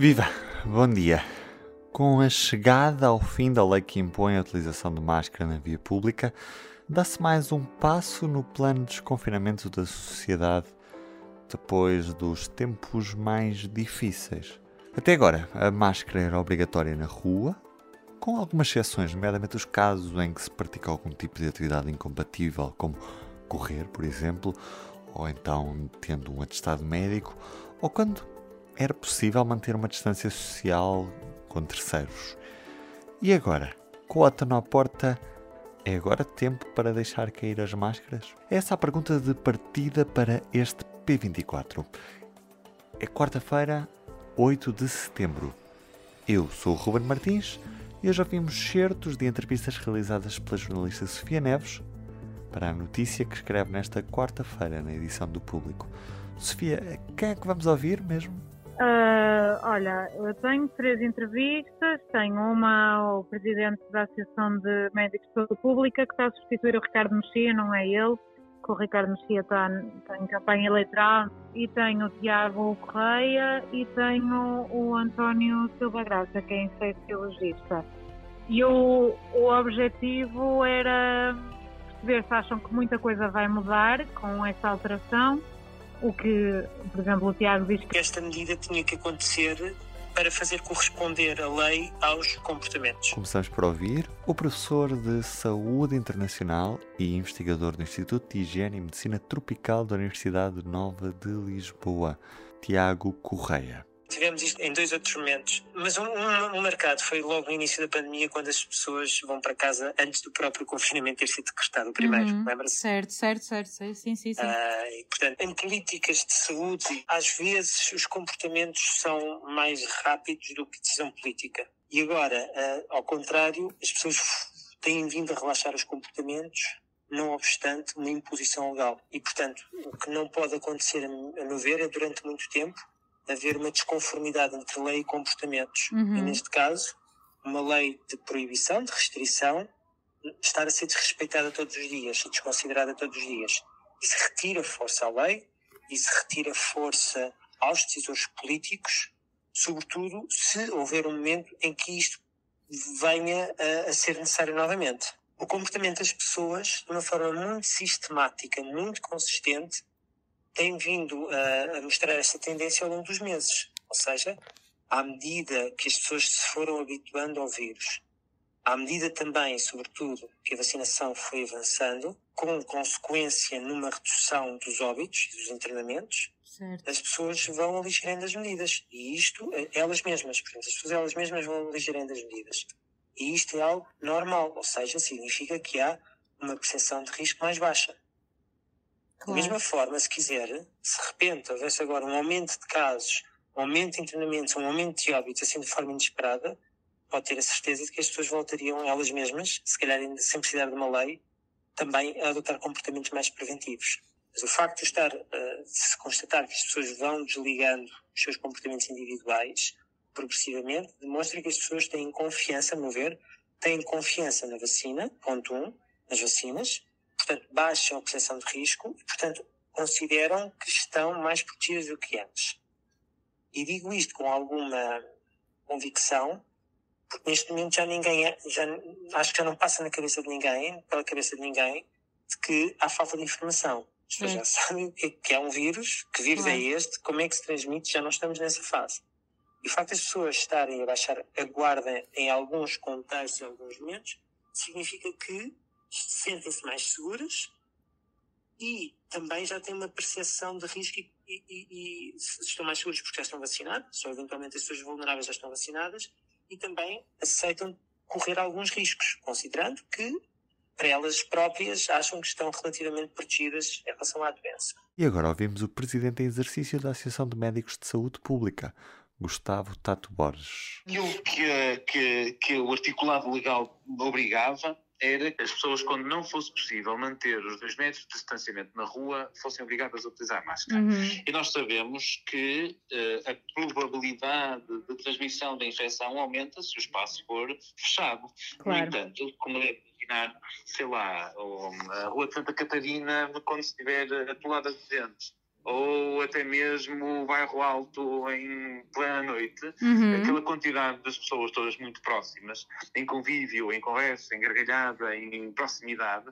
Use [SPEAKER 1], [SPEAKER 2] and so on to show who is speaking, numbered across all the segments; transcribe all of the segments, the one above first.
[SPEAKER 1] Viva! Bom dia! Com a chegada ao fim da lei que impõe a utilização de máscara na via pública, dá-se mais um passo no plano de desconfinamento da sociedade depois dos tempos mais difíceis. Até agora, a máscara era obrigatória na rua, com algumas exceções, nomeadamente os casos em que se pratica algum tipo de atividade incompatível, como correr, por exemplo, ou então tendo um atestado médico, ou quando era possível manter uma distância social com terceiros. E agora? Com o outono à porta, é agora tempo para deixar cair as máscaras? Essa é a pergunta de partida para este P24. É quarta-feira, 8 de setembro. Eu sou o Ruben Martins e hoje ouvimos certos de entrevistas realizadas pela jornalista Sofia Neves para a notícia que escreve nesta quarta-feira na edição do Público. Sofia, quem é que vamos ouvir mesmo?
[SPEAKER 2] Uh, olha, eu tenho três entrevistas. Tenho uma ao presidente da Associação de Médicos de Saúde Pública, que está a substituir o Ricardo Mexia, não é ele, que o Ricardo Mexia está, está em campanha eleitoral. E tenho o Tiago Correia e tenho o António Silva Graça, que é infecciologista. E o, o objetivo era perceber se acham que muita coisa vai mudar com esta alteração. O que, por exemplo, o Tiago diz que.
[SPEAKER 3] Esta medida tinha que acontecer para fazer corresponder a lei aos comportamentos.
[SPEAKER 1] Começamos por ouvir o professor de Saúde Internacional e investigador do Instituto de Higiene e Medicina Tropical da Universidade Nova de Lisboa, Tiago Correia.
[SPEAKER 3] Tivemos isto em dois outros momentos, mas um, um, um, marcado foi logo no início da pandemia, quando as pessoas vão para casa antes do próprio confinamento ter sido decretado o primeiro, uhum. lembra-se?
[SPEAKER 2] Certo, certo, certo, sim, sim, sim.
[SPEAKER 3] Uh, e, portanto, em políticas de saúde, às vezes os comportamentos são mais rápidos do que decisão política. E agora, uh, ao contrário, as pessoas têm vindo a relaxar os comportamentos não obstante uma imposição legal. E, portanto, o que não pode acontecer, a meu ver, é durante muito tempo haver uma desconformidade entre lei e comportamentos. Uhum. E neste caso, uma lei de proibição, de restrição, estar a ser desrespeitada todos os dias e desconsiderada todos os dias. Isso retira força à lei, isso retira força aos decisores políticos, sobretudo se houver um momento em que isto venha a, a ser necessário novamente. O comportamento das pessoas, de uma forma muito sistemática, muito consistente, tem vindo a, a mostrar essa tendência ao longo dos meses. Ou seja, à medida que as pessoas se foram habituando ao vírus, à medida também, sobretudo, que a vacinação foi avançando, com consequência numa redução dos óbitos e dos internamentos, certo. as pessoas vão aligerando as medidas. E isto, eh, elas mesmas, portanto, as pessoas elas mesmas vão aligerando as medidas. E isto é algo normal, ou seja, significa que há uma percepção de risco mais baixa. Claro. Da mesma forma, se quiser, se de repente houvesse agora um aumento de casos, um aumento de internamentos, um aumento de óbitos, assim de forma inesperada, pode ter a certeza de que as pessoas voltariam elas mesmas, se calhar sem precisar de uma lei, também a adotar comportamentos mais preventivos. Mas o facto de estar, uh, se constatar que as pessoas vão desligando os seus comportamentos individuais progressivamente, demonstra que as pessoas têm confiança, a meu ver, têm confiança na vacina, ponto um, nas vacinas, portanto, baixam a percepção de risco e, portanto, consideram que estão mais protegidas do que antes. E digo isto com alguma convicção, porque neste momento já ninguém, é, já, acho que já não passa na cabeça de ninguém, pela cabeça de ninguém, de que há falta de informação. As pessoas já sabem que é um vírus, que vírus é este, como é que se transmite, já não estamos nessa fase. E o facto das pessoas estarem a baixar a guarda em alguns contextos, em alguns momentos, significa que sentem-se mais seguras e também já têm uma percepção de risco e, e, e, e, estão mais seguros porque já estão vacinados, só eventualmente as pessoas vulneráveis já estão vacinadas e também aceitam correr alguns riscos, considerando que para elas próprias, acham que estão relativamente protegidas em relação à doença.
[SPEAKER 1] E agora ouvimos o presidente em exercício da Associação de Médicos de Saúde Pública, Gustavo Tato Borges.
[SPEAKER 4] Aquilo que, que, que o articulado legal obrigava era que as pessoas, quando não fosse possível manter os dois metros de distanciamento na rua, fossem obrigadas a utilizar máscara.
[SPEAKER 5] Uhum.
[SPEAKER 4] E nós sabemos que uh, a probabilidade de transmissão da infecção aumenta se o espaço for fechado.
[SPEAKER 5] Claro.
[SPEAKER 4] No entanto, como é imaginar, sei lá, a Rua de Santa Catarina quando estiver atolada de gente ou até mesmo o bairro alto em plena noite,
[SPEAKER 5] Uhum.
[SPEAKER 4] aquela quantidade das pessoas todas muito próximas, em convívio, em conversa, em gargalhada, em proximidade,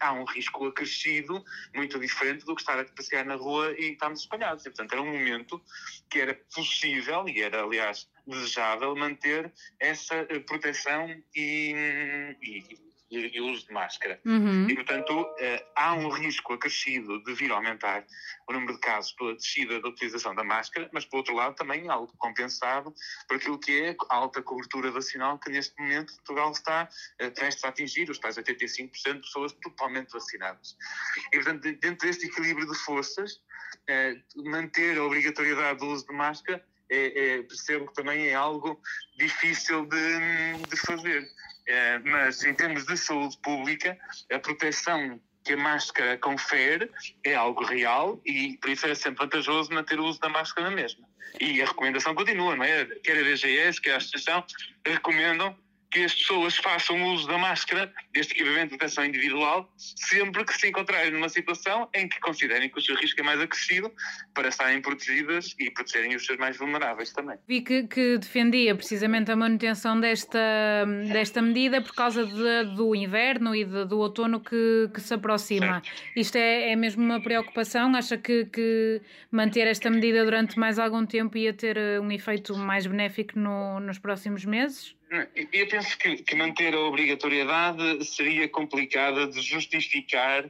[SPEAKER 4] há um risco acrescido muito diferente do que estar a passear na rua e estarmos espalhados. E, portanto, era um momento que era possível e era, aliás, desejável manter essa eh, proteção e, e, e o uso de máscara.
[SPEAKER 5] Uhum.
[SPEAKER 4] E, portanto, eh, há um risco acrescido de vir a aumentar o número de casos pela descida da utilização da máscara, mas, por outro lado, também algo compensado por aquilo que é a alta cobertura vacinal que, neste momento, Portugal está eh, prestes a atingir, os tais 85% de pessoas totalmente vacinadas. E, portanto, de- dentro deste equilíbrio de forças, eh, manter a obrigatoriedade do uso de máscara é, é- percebo que também é algo difícil de, de fazer. Eh, mas em termos de saúde pública, a proteção que a máscara confere é algo real e por isso é sempre vantajoso manter o uso da máscara na mesma. E a recomendação continua, não é? Quer a DGS, quer a Associação, recomendam que as pessoas façam uso da máscara, deste equipamento de proteção individual, sempre que se encontrarem numa situação em que considerem que o seu risco é mais acrescido para estarem protegidas e protegerem os seus mais vulneráveis também.
[SPEAKER 5] Vi que, que defendia precisamente a manutenção desta, desta medida por causa de- do inverno e de- do outono que, que se aproxima. Isto é, é mesmo uma preocupação? Acha que, que manter esta medida durante mais algum tempo ia ter eh, um efeito mais benéfico no- nos próximos meses?
[SPEAKER 4] Eu penso que, que manter a obrigatoriedade seria complicada de justificar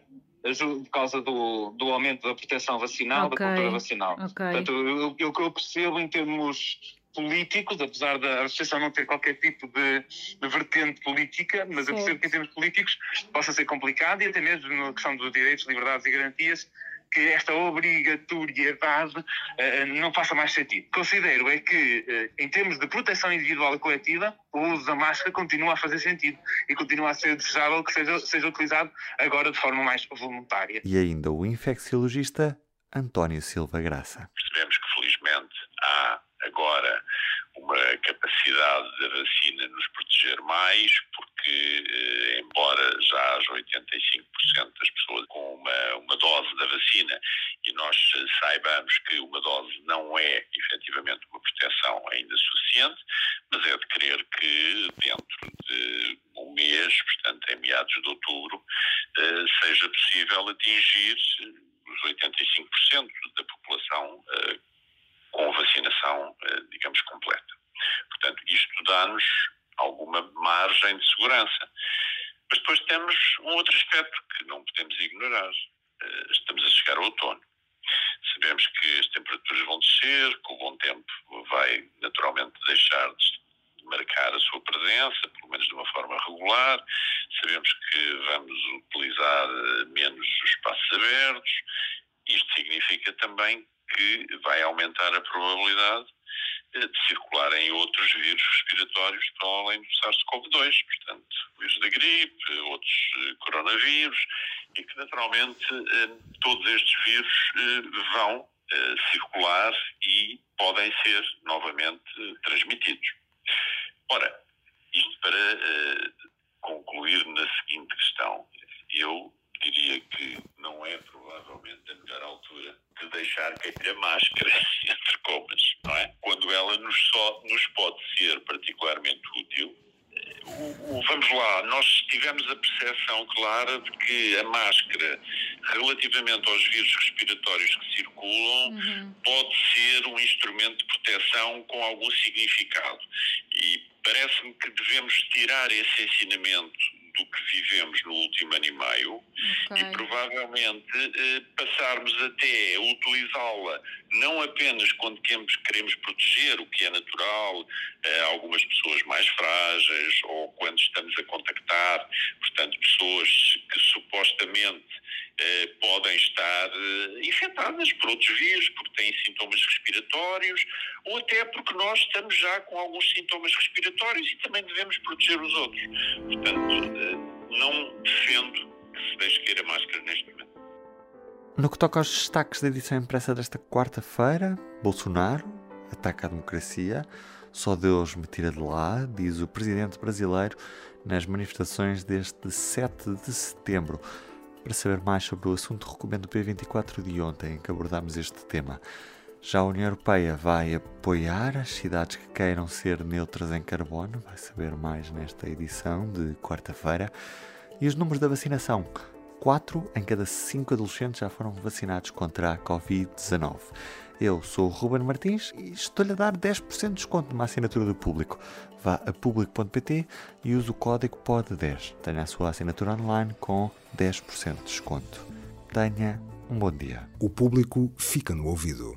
[SPEAKER 4] por causa do, do aumento da proteção vacinal,
[SPEAKER 5] Ok,
[SPEAKER 4] da cultura vacinal.
[SPEAKER 5] ok.
[SPEAKER 4] Portanto, eu- eu- o que eu percebo em termos políticos, apesar da associação não ter qualquer tipo de, de vertente política, mas eu percebo
[SPEAKER 5] Certo.
[SPEAKER 4] que em termos políticos possa ser complicado e até mesmo na questão dos direitos, liberdades e garantias, que esta obrigatoriedade eh, não faça mais sentido. Considero é que, eh, em termos de proteção individual e coletiva, o uso da máscara continua a fazer sentido e continua a ser desejável que seja, seja utilizado agora de forma mais voluntária.
[SPEAKER 1] E ainda o infecciologista António Silva Graça.
[SPEAKER 6] percebemos que felizmente há agora uma capacidade da vacina nos proteger mais, porque eh, embora já haja 85% das pessoas com uma, uma dose da vacina e nós eh, saibamos que uma dose não é efetivamente uma proteção ainda suficiente, mas é de crer que dentro de um mês, portanto em meados de outubro, eh, seja possível atingir os 85% da população digamos, completa. Portanto, isto dá-nos alguma margem de segurança. Mas depois temos um outro aspecto que não podemos ignorar. Eh, Estamos a chegar ao outono. Sabemos que as temperaturas vão descer, que o bom tempo vai naturalmente deixar de marcar a sua presença, pelo menos de uma forma regular. Sabemos que vamos utilizar eh, menos os espaços abertos. Isto significa também que vai aumentar a probabilidade eh, de circularem outros vírus respiratórios para além do SARS-CoV-2, portanto, vírus da gripe, outros eh, coronavírus, e que naturalmente eh, todos estes vírus vão circular e podem ser novamente transmitidos. Ora, isto para concluir na seguinte questão, eu diria que não é provavelmente a melhor altura de deixar cair a máscara, entre comas, não é? Quando ela nos, só, nos pode ser particularmente útil. Eh, o- o- vamos lá, nós tivemos a percepção clara de que a máscara, relativamente aos vírus respiratórios que circulam, pode ser um instrumento de proteção com algum significado. E parece-me que devemos tirar esse ensinamento do que vivemos no último ano e meio okay. e provavelmente eh, passarmos até a utilizá-la não apenas quando queremos, queremos proteger o que é natural, eh, algumas pessoas mais frágeis ou quando estamos a contactar, portanto, pessoas que supostamente eh, podem estar eh, infectadas por outros vírus, porque têm sintomas respiratórios, ou até porque nós estamos já com alguns sintomas respiratórios e também devemos proteger os outros. Portanto, não defendo que se deixe cair a máscara neste momento.
[SPEAKER 1] No que toca aos destaques da edição impressa desta quarta-feira, Bolsonaro ataca a democracia, só Deus me tira de lá, diz o presidente brasileiro nas manifestações deste 7 de setembro. Para saber mais sobre o assunto, recomendo o P24 de ontem, em que abordámos este tema. Já a União Europeia vai apoiar as cidades que queiram ser neutras em carbono, vai saber mais nesta edição de quarta-feira. E os números da vacinação. 4 em cada 5 adolescentes já foram vacinados contra a Covid-19. Eu sou o Ruben Martins e estou-lhe a dar 10% de desconto numa assinatura do público. Vá a público.pt e use o código POD10. Tenha a sua assinatura online com 10% de desconto. Tenha um bom dia.
[SPEAKER 7] O público fica no ouvido.